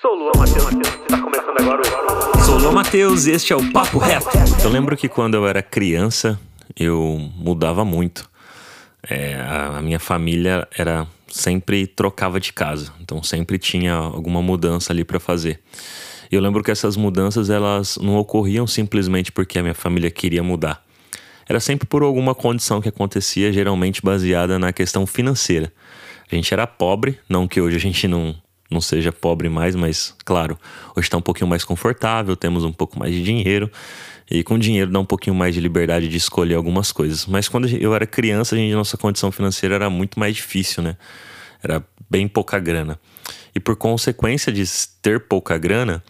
Sou Lua Matheus, está começando agora o... Sou Lua Matheus e este é o Papo Reto. Eu lembro que quando eu era criança, eu mudava muito. É, a, a minha família era sempre trocava de casa, então sempre tinha alguma mudança ali para fazer. E eu lembro que essas mudanças elas não ocorriam simplesmente porque a minha família queria mudar. Era sempre por alguma condição que acontecia, geralmente baseada na questão financeira. A gente era pobre, não que hoje a gente não não seja pobre mais, mas claro, hoje está um pouquinho mais confortável, temos um pouco mais de dinheiro e com dinheiro dá um pouquinho mais de liberdade de escolher algumas coisas. Mas quando eu era criança, a gente, nossa condição financeira era muito mais difícil, né? Era bem pouca grana. E por consequência de ter pouca grana,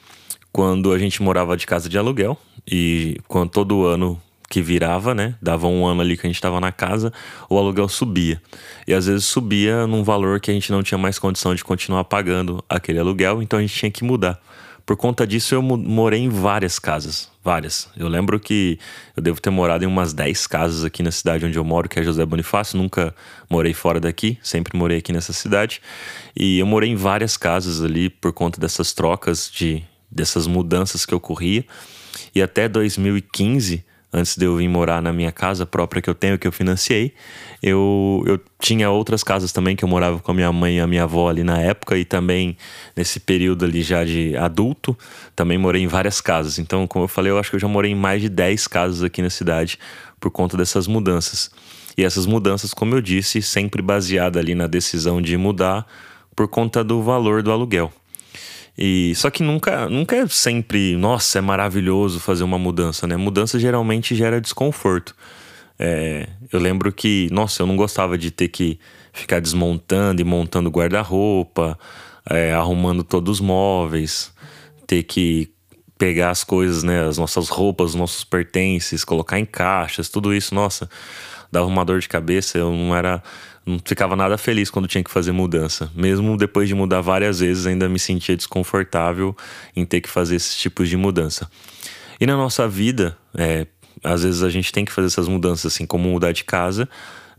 quando a gente morava de casa de aluguel e quando todo ano que virava, né? Dava um ano ali que a gente estava na casa, o aluguel subia. E às vezes subia num valor que a gente não tinha mais condição de continuar pagando aquele aluguel, então a gente tinha que mudar. Por conta disso, eu morei em várias casas. Várias. Eu lembro que eu devo ter morado em umas 10 casas aqui na cidade onde eu moro, que é José Bonifácio. Nunca morei fora daqui, sempre morei aqui nessa cidade. E eu morei em várias casas ali por conta dessas trocas, de dessas mudanças que ocorria. E até 2015 antes de eu vir morar na minha casa própria que eu tenho, que eu financiei, eu, eu tinha outras casas também que eu morava com a minha mãe e a minha avó ali na época e também nesse período ali já de adulto, também morei em várias casas. Então, como eu falei, eu acho que eu já morei em mais de 10 casas aqui na cidade por conta dessas mudanças. E essas mudanças, como eu disse, sempre baseada ali na decisão de mudar por conta do valor do aluguel. E só que nunca, nunca é sempre, nossa, é maravilhoso fazer uma mudança, né? Mudança geralmente gera desconforto. É, eu lembro que, nossa, eu não gostava de ter que ficar desmontando e montando guarda-roupa, é, arrumando todos os móveis, ter que pegar as coisas, né, as nossas roupas, os nossos pertences, colocar em caixas, tudo isso, nossa, dava uma dor de cabeça. Eu não era não ficava nada feliz quando tinha que fazer mudança. Mesmo depois de mudar várias vezes, ainda me sentia desconfortável em ter que fazer esses tipos de mudança. E na nossa vida, é, às vezes a gente tem que fazer essas mudanças, assim como mudar de casa.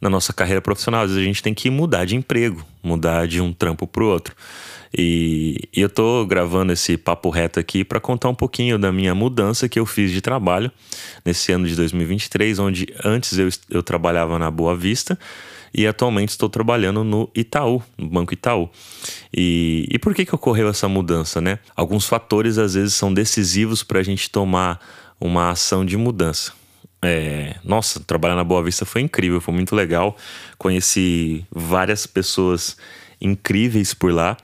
Na nossa carreira profissional, às vezes a gente tem que mudar de emprego, mudar de um trampo para o outro. E, e, eu tô gravando esse papo reto aqui para contar um pouquinho da minha mudança que eu fiz de trabalho nesse ano de 2023, onde antes eu, eu trabalhava na Boa Vista e atualmente estou trabalhando no Itaú, no Banco Itaú. E, e por que, que ocorreu essa mudança, né? Alguns fatores às vezes são decisivos para a gente tomar uma ação de mudança. É, nossa, trabalhar na Boa Vista foi incrível, foi muito legal. Conheci várias pessoas incríveis por lá.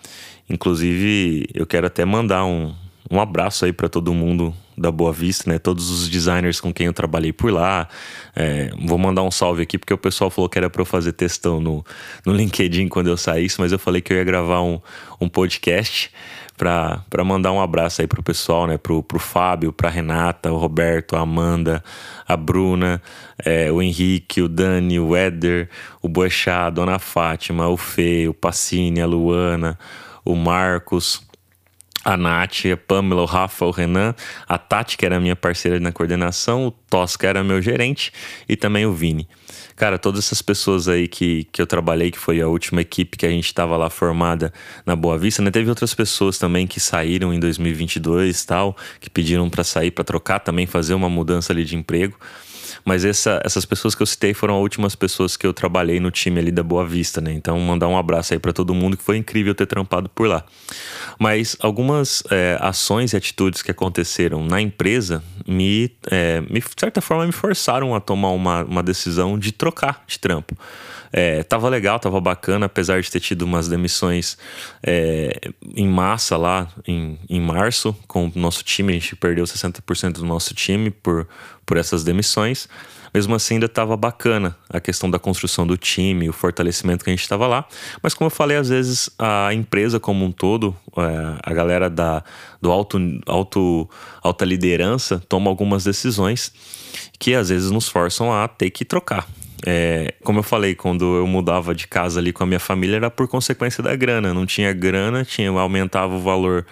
Inclusive, eu quero até mandar um, um abraço aí para todo mundo da Boa Vista, né? Todos os designers com quem eu trabalhei por lá. É, vou mandar um salve aqui, porque o pessoal falou que era para eu fazer textão no, no LinkedIn quando eu saísse, mas eu falei que eu ia gravar um, um podcast para mandar um abraço aí pro pessoal, né? Pro, pro Fábio, pra Renata, o Roberto, a Amanda, a Bruna, é, o Henrique, o Dani, o Éder, o Boechat, a Dona Fátima, o Fê, o Pacini, a Luana, o Marcos a Nath, a Pamela, o Rafa, o Renan, a Tati, que era minha parceira na coordenação, o Tosca era meu gerente e também o Vini. Cara, todas essas pessoas aí que, que eu trabalhei, que foi a última equipe que a gente estava lá formada na Boa Vista, né? Teve outras pessoas também que saíram em 2022 tal, que pediram para sair, para trocar também, fazer uma mudança ali de emprego. Mas essa, essas pessoas que eu citei foram as últimas pessoas que eu trabalhei no time ali da Boa Vista, né? Então, mandar um abraço aí para todo mundo, que foi incrível ter trampado por lá. Mas algumas é, ações e atitudes que aconteceram na empresa me, é, me, de certa forma, me forçaram a tomar uma, uma decisão de trocar de trampo. É, tava legal, tava bacana, apesar de ter tido umas demissões é, em massa lá em, em março com o nosso time. A gente perdeu 60% do nosso time por, por essas demissões. Mesmo assim, ainda estava bacana a questão da construção do time, o fortalecimento que a gente estava lá. Mas, como eu falei, às vezes a empresa como um todo, é, a galera da, do alto, alto, alta liderança, toma algumas decisões que às vezes nos forçam a ter que trocar. É, como eu falei, quando eu mudava de casa ali com a minha família, era por consequência da grana. Não tinha grana, tinha aumentava o valor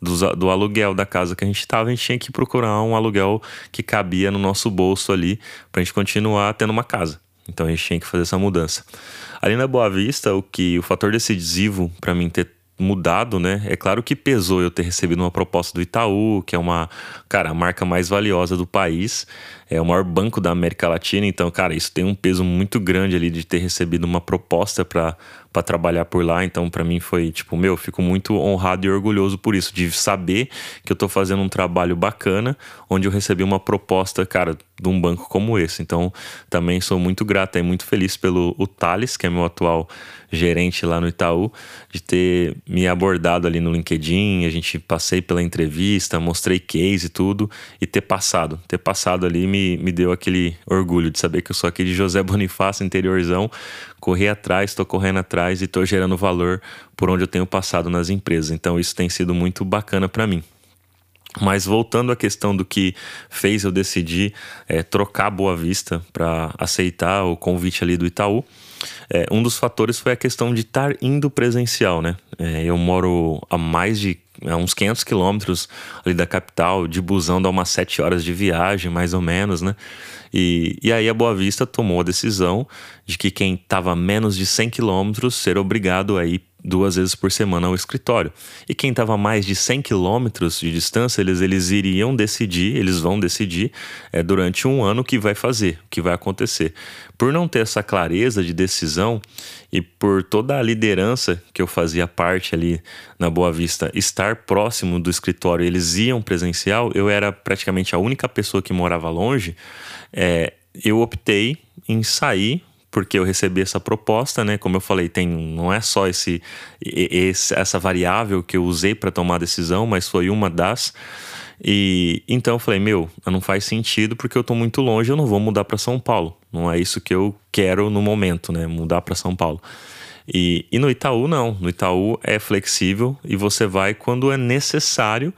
do, do aluguel da casa que a gente estava, a gente tinha que procurar um aluguel que cabia no nosso bolso ali para a gente continuar tendo uma casa. Então a gente tinha que fazer essa mudança. Ali na Boa Vista, o que o fator decisivo para mim ter mudado, né? É claro que pesou eu ter recebido uma proposta do Itaú, que é uma, cara, a marca mais valiosa do país, é o maior banco da América Latina, então, cara, isso tem um peso muito grande ali de ter recebido uma proposta para para trabalhar por lá. Então, para mim foi tipo, meu, fico muito honrado e orgulhoso por isso, de saber que eu tô fazendo um trabalho bacana, onde eu recebi uma proposta, cara, de um banco como esse. Então, também sou muito grato e muito feliz pelo o Thales, que é meu atual gerente lá no Itaú, de ter me abordado ali no LinkedIn. A gente passei pela entrevista, mostrei case e tudo, e ter passado. Ter passado ali me, me deu aquele orgulho de saber que eu sou aqui de José Bonifácio, interiorzão, corri atrás, estou correndo atrás e estou gerando valor por onde eu tenho passado nas empresas. Então isso tem sido muito bacana para mim. Mas voltando à questão do que fez eu decidir é, trocar Boa Vista para aceitar o convite ali do Itaú, é, um dos fatores foi a questão de estar indo presencial, né? É, eu moro a mais de a uns 500 quilômetros ali da capital, de busão dá umas 7 horas de viagem, mais ou menos, né? E, e aí a Boa Vista tomou a decisão de que quem estava a menos de 100 quilômetros ser obrigado a ir duas vezes por semana ao escritório. E quem estava a mais de 100 quilômetros de distância, eles, eles iriam decidir, eles vão decidir é, durante um ano o que vai fazer, o que vai acontecer. Por não ter essa clareza de decisão e por toda a liderança que eu fazia parte ali na Boa Vista estar próximo do escritório, eles iam presencial, eu era praticamente a única pessoa que morava longe, é, eu optei em sair porque eu recebi essa proposta, né? Como eu falei, tem não é só esse, esse essa variável que eu usei para tomar a decisão, mas foi uma das. E então eu falei, meu, não faz sentido porque eu tô muito longe, eu não vou mudar para São Paulo. Não é isso que eu quero no momento, né? Mudar para São Paulo. E, e no Itaú não, no Itaú é flexível e você vai quando é necessário.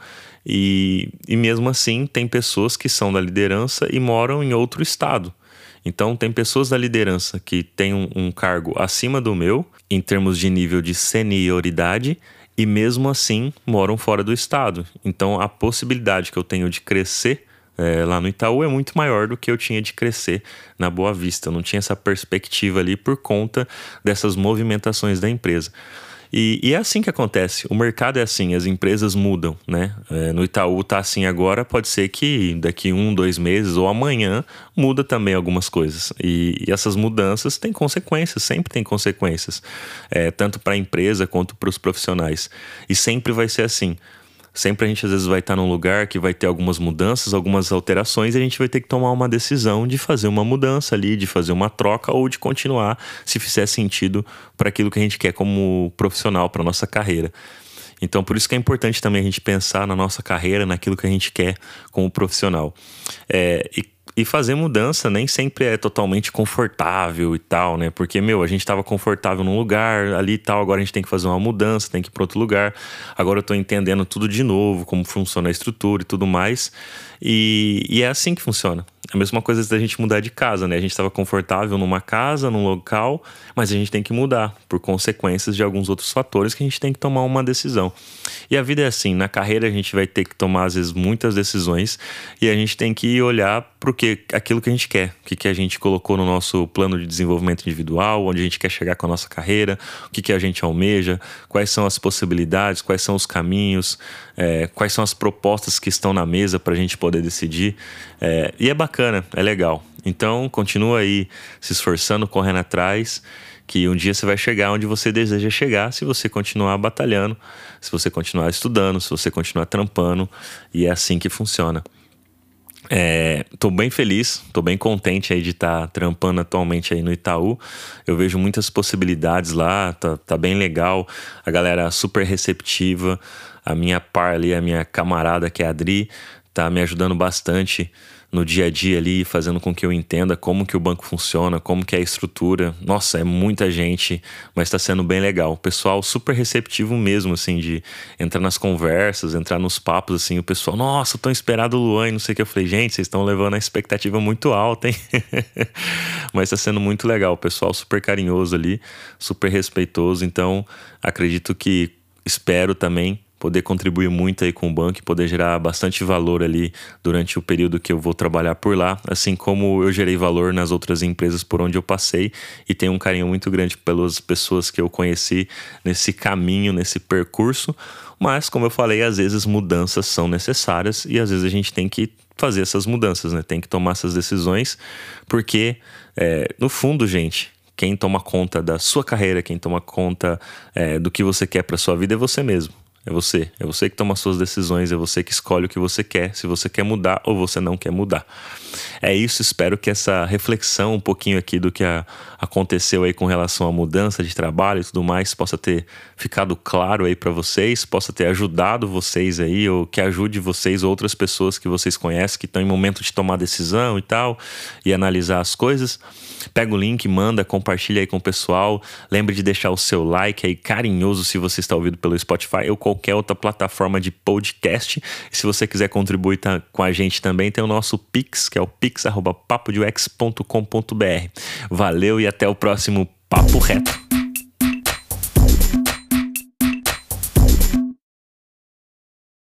E, e mesmo assim tem pessoas que são da liderança e moram em outro estado. Então, tem pessoas da liderança que têm um, um cargo acima do meu, em termos de nível de senioridade, e mesmo assim moram fora do estado. Então, a possibilidade que eu tenho de crescer é, lá no Itaú é muito maior do que eu tinha de crescer na Boa Vista. Eu não tinha essa perspectiva ali por conta dessas movimentações da empresa. E, e, é assim que acontece. O mercado é assim, as empresas mudam, né? É, no Itaú tá assim agora, pode ser que daqui um, dois meses ou amanhã muda também algumas coisas. E, e essas mudanças têm consequências, sempre tem consequências, é, tanto para a empresa quanto para os profissionais. E sempre vai ser assim. Sempre a gente às vezes vai estar num lugar que vai ter algumas mudanças, algumas alterações, e a gente vai ter que tomar uma decisão de fazer uma mudança ali, de fazer uma troca ou de continuar se fizer sentido para aquilo que a gente quer como profissional, para nossa carreira. Então, por isso que é importante também a gente pensar na nossa carreira, naquilo que a gente quer como profissional. É, e e fazer mudança nem sempre é totalmente confortável e tal, né? Porque, meu, a gente estava confortável num lugar ali e tal, agora a gente tem que fazer uma mudança, tem que ir para outro lugar. Agora eu estou entendendo tudo de novo, como funciona a estrutura e tudo mais. E, e é assim que funciona. A mesma coisa da gente mudar de casa, né? A gente estava confortável numa casa, num local, mas a gente tem que mudar por consequências de alguns outros fatores que a gente tem que tomar uma decisão. E a vida é assim, na carreira a gente vai ter que tomar às vezes muitas decisões e a gente tem que olhar para que aquilo que a gente quer, o que, que a gente colocou no nosso plano de desenvolvimento individual, onde a gente quer chegar com a nossa carreira, o que, que a gente almeja, quais são as possibilidades, quais são os caminhos, é, quais são as propostas que estão na mesa para a gente poder decidir. É, e é bacana, é legal. Então, continua aí se esforçando, correndo atrás, que um dia você vai chegar onde você deseja chegar se você continuar batalhando, se você continuar estudando, se você continuar trampando, e é assim que funciona. É, bem feliz, estou bem contente aí de estar tá trampando atualmente aí no Itaú. Eu vejo muitas possibilidades lá, tá, tá bem legal. A galera super receptiva. A minha par ali, a minha camarada que é a Adri, tá me ajudando bastante no dia a dia ali, fazendo com que eu entenda como que o banco funciona, como que é a estrutura. Nossa, é muita gente, mas está sendo bem legal. O pessoal super receptivo mesmo, assim, de entrar nas conversas, entrar nos papos, assim, o pessoal, nossa, tão esperado o Luan e não sei o que. Eu falei, gente, vocês estão levando a expectativa muito alta, hein? mas está sendo muito legal. O pessoal super carinhoso ali, super respeitoso. Então, acredito que, espero também poder contribuir muito aí com o banco e poder gerar bastante valor ali durante o período que eu vou trabalhar por lá, assim como eu gerei valor nas outras empresas por onde eu passei e tenho um carinho muito grande pelas pessoas que eu conheci nesse caminho, nesse percurso. Mas, como eu falei, às vezes mudanças são necessárias e às vezes a gente tem que fazer essas mudanças, né? Tem que tomar essas decisões, porque, é, no fundo, gente, quem toma conta da sua carreira, quem toma conta é, do que você quer para sua vida é você mesmo. É você. É você que toma suas decisões, é você que escolhe o que você quer, se você quer mudar ou você não quer mudar. É isso, espero que essa reflexão um pouquinho aqui do que a, aconteceu aí com relação à mudança de trabalho e tudo mais possa ter ficado claro aí para vocês, possa ter ajudado vocês aí ou que ajude vocês outras pessoas que vocês conhecem que estão em momento de tomar decisão e tal e analisar as coisas. Pega o link, manda, compartilha aí com o pessoal. Lembre de deixar o seu like aí carinhoso se você está ouvindo pelo Spotify ou qualquer outra plataforma de podcast. E se você quiser contribuir tá, com a gente também, tem o nosso Pix, que é o pix.papodex.com.br. Valeu e até o próximo Papo Reto.